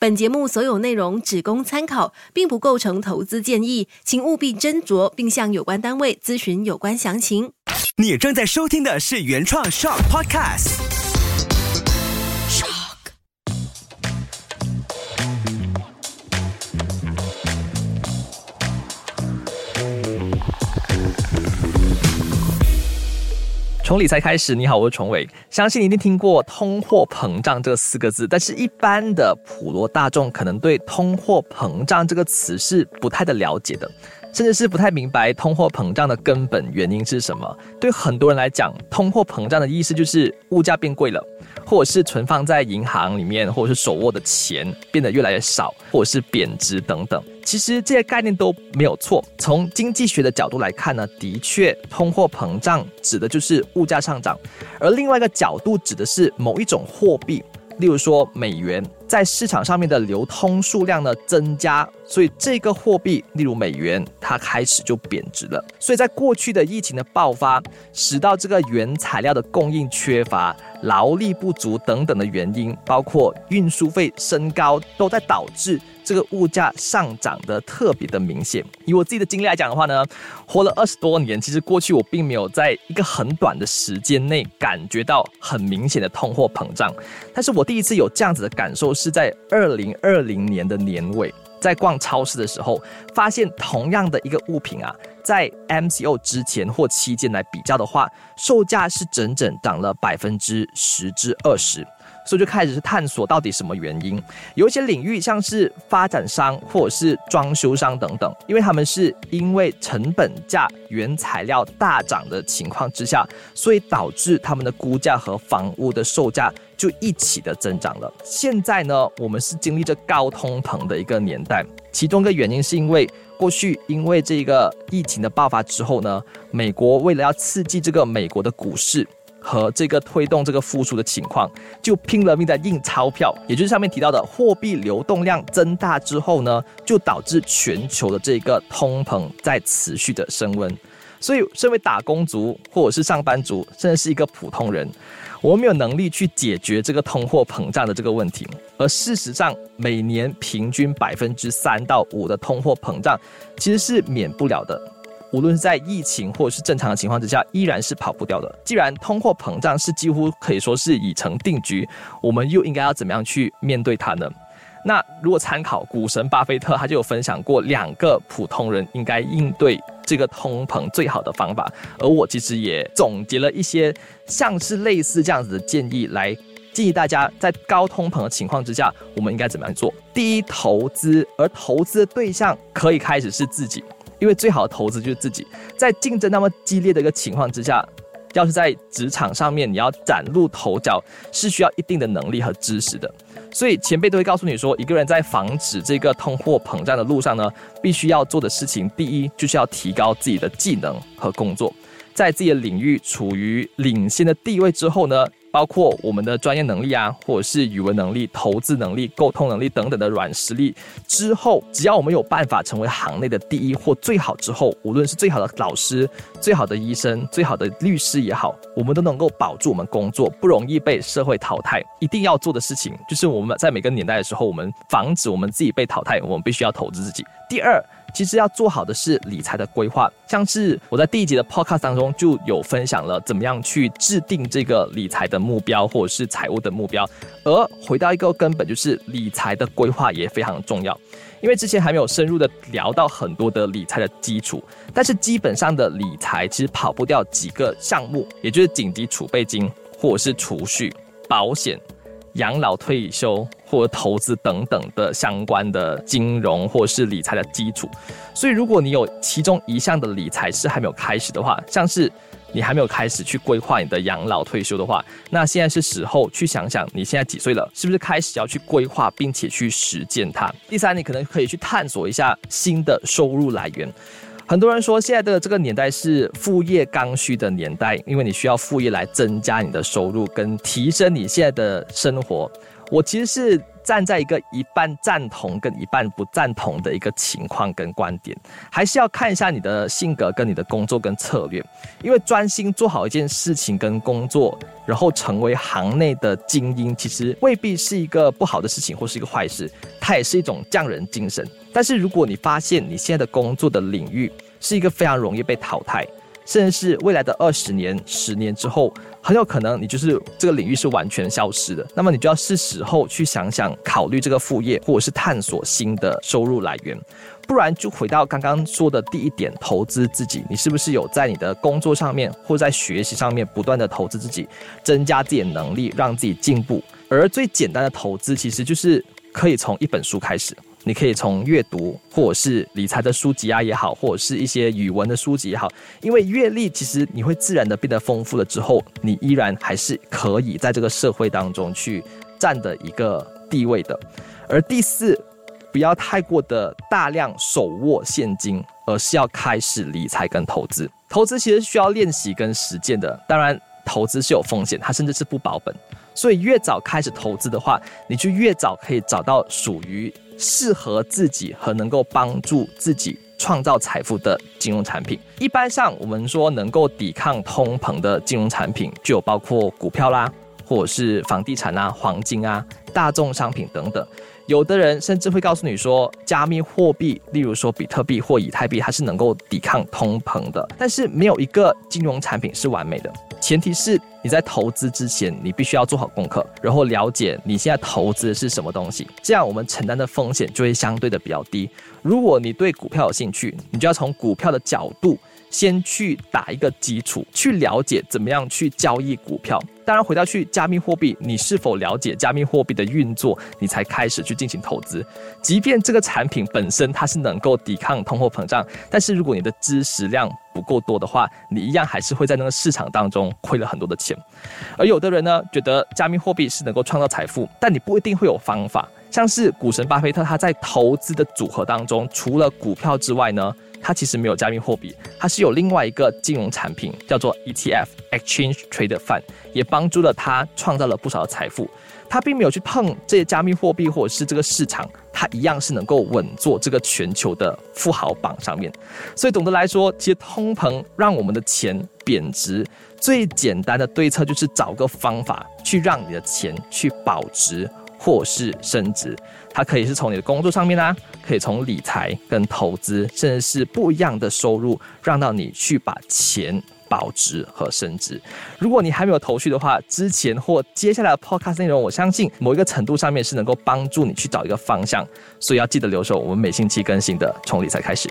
本节目所有内容只供参考，并不构成投资建议，请务必斟酌并向有关单位咨询有关详情。你正在收听的是原创 Shock Podcast。从理财开始，你好，我是崇伟。相信你一定听过通货膨胀这四个字，但是一般的普罗大众可能对通货膨胀这个词是不太的了解的。甚至是不太明白通货膨胀的根本原因是什么。对很多人来讲，通货膨胀的意思就是物价变贵了，或者是存放在银行里面或者是手握的钱变得越来越少，或者是贬值等等。其实这些概念都没有错。从经济学的角度来看呢，的确，通货膨胀指的就是物价上涨，而另外一个角度指的是某一种货币。例如说，美元在市场上面的流通数量呢增加，所以这个货币，例如美元，它开始就贬值了。所以在过去的疫情的爆发，使到这个原材料的供应缺乏、劳力不足等等的原因，包括运输费升高，都在导致。这个物价上涨的特别的明显。以我自己的经历来讲的话呢，活了二十多年，其实过去我并没有在一个很短的时间内感觉到很明显的通货膨胀。但是我第一次有这样子的感受是在二零二零年的年尾，在逛超市的时候，发现同样的一个物品啊，在 MCO 之前或期间来比较的话，售价是整整涨了百分之十至二十。所以就开始是探索到底什么原因，有一些领域像是发展商或者是装修商等等，因为他们是因为成本价、原材料大涨的情况之下，所以导致他们的估价和房屋的售价就一起的增长了。现在呢，我们是经历着高通膨的一个年代，其中一个原因是因为过去因为这个疫情的爆发之后呢，美国为了要刺激这个美国的股市。和这个推动这个复苏的情况，就拼了命在印钞票，也就是上面提到的货币流动量增大之后呢，就导致全球的这个通膨在持续的升温。所以，身为打工族或者是上班族，甚至是一个普通人，我们没有能力去解决这个通货膨胀的这个问题。而事实上，每年平均百分之三到五的通货膨胀，其实是免不了的。无论是在疫情或者是正常的情况之下，依然是跑不掉的。既然通货膨胀是几乎可以说是已成定局，我们又应该要怎么样去面对它呢？那如果参考股神巴菲特，他就有分享过两个普通人应该应对这个通膨最好的方法。而我其实也总结了一些像是类似这样子的建议，来建议大家在高通膨的情况之下，我们应该怎么样做？第一，投资，而投资的对象可以开始是自己。因为最好的投资就是自己，在竞争那么激烈的一个情况之下，要是在职场上面你要崭露头角，是需要一定的能力和知识的。所以前辈都会告诉你说，一个人在防止这个通货膨胀的路上呢，必须要做的事情，第一就是要提高自己的技能和工作，在自己的领域处于领先的地位之后呢。包括我们的专业能力啊，或者是语文能力、投资能力、沟通能力等等的软实力。之后，只要我们有办法成为行内的第一或最好之后，无论是最好的老师、最好的医生、最好的律师也好，我们都能够保住我们工作，不容易被社会淘汰。一定要做的事情，就是我们在每个年代的时候，我们防止我们自己被淘汰，我们必须要投资自己。第二。其实要做好的是理财的规划，像是我在第一集的 podcast 当中就有分享了怎么样去制定这个理财的目标或者是财务的目标。而回到一个根本，就是理财的规划也非常重要，因为之前还没有深入的聊到很多的理财的基础，但是基本上的理财其实跑不掉几个项目，也就是紧急储备金或者是储蓄、保险。养老、退休或投资等等的相关的金融或是理财的基础，所以如果你有其中一项的理财是还没有开始的话，像是你还没有开始去规划你的养老退休的话，那现在是时候去想想你现在几岁了，是不是开始要去规划并且去实践它？第三，你可能可以去探索一下新的收入来源。很多人说，现在的这个年代是副业刚需的年代，因为你需要副业来增加你的收入跟提升你现在的生活。我其实是。站在一个一半赞同跟一半不赞同的一个情况跟观点，还是要看一下你的性格跟你的工作跟策略，因为专心做好一件事情跟工作，然后成为行内的精英，其实未必是一个不好的事情或是一个坏事，它也是一种匠人精神。但是如果你发现你现在的工作的领域是一个非常容易被淘汰，甚至是未来的二十年、十年之后，很有可能你就是这个领域是完全消失的。那么你就要是时候去想想，考虑这个副业，或者是探索新的收入来源。不然就回到刚刚说的第一点，投资自己，你是不是有在你的工作上面或在学习上面不断的投资自己，增加自己的能力，让自己进步？而最简单的投资，其实就是可以从一本书开始。你可以从阅读，或者是理财的书籍啊也好，或者是一些语文的书籍也好，因为阅历其实你会自然的变得丰富了之后，你依然还是可以在这个社会当中去占的一个地位的。而第四，不要太过的大量手握现金，而是要开始理财跟投资。投资其实需要练习跟实践的，当然投资是有风险，它甚至是不保本。所以越早开始投资的话，你就越早可以找到属于。适合自己和能够帮助自己创造财富的金融产品，一般上我们说能够抵抗通膨的金融产品，就包括股票啦，或者是房地产啊、黄金啊、大众商品等等。有的人甚至会告诉你说，加密货币，例如说比特币或以太币，它是能够抵抗通膨的。但是没有一个金融产品是完美的，前提是你在投资之前，你必须要做好功课，然后了解你现在投资的是什么东西，这样我们承担的风险就会相对的比较低。如果你对股票有兴趣，你就要从股票的角度。先去打一个基础，去了解怎么样去交易股票。当然，回到去加密货币，你是否了解加密货币的运作，你才开始去进行投资。即便这个产品本身它是能够抵抗通货膨胀，但是如果你的知识量不够多的话，你一样还是会在那个市场当中亏了很多的钱。而有的人呢，觉得加密货币是能够创造财富，但你不一定会有方法。像是股神巴菲特，他在投资的组合当中，除了股票之外呢？他其实没有加密货币，他是有另外一个金融产品叫做 ETF（Exchange Traded Fund），也帮助了他创造了不少的财富。他并没有去碰这些加密货币或者是这个市场，他一样是能够稳坐这个全球的富豪榜上面。所以总的来说，其实通膨让我们的钱贬值，最简单的对策就是找个方法去让你的钱去保值。或是升值，它可以是从你的工作上面啦，可以从理财跟投资，甚至是不一样的收入，让到你去把钱保值和升值。如果你还没有头绪的话，之前或接下来的 podcast 内容，我相信某一个程度上面是能够帮助你去找一个方向，所以要记得留守我们每星期更新的从理财开始。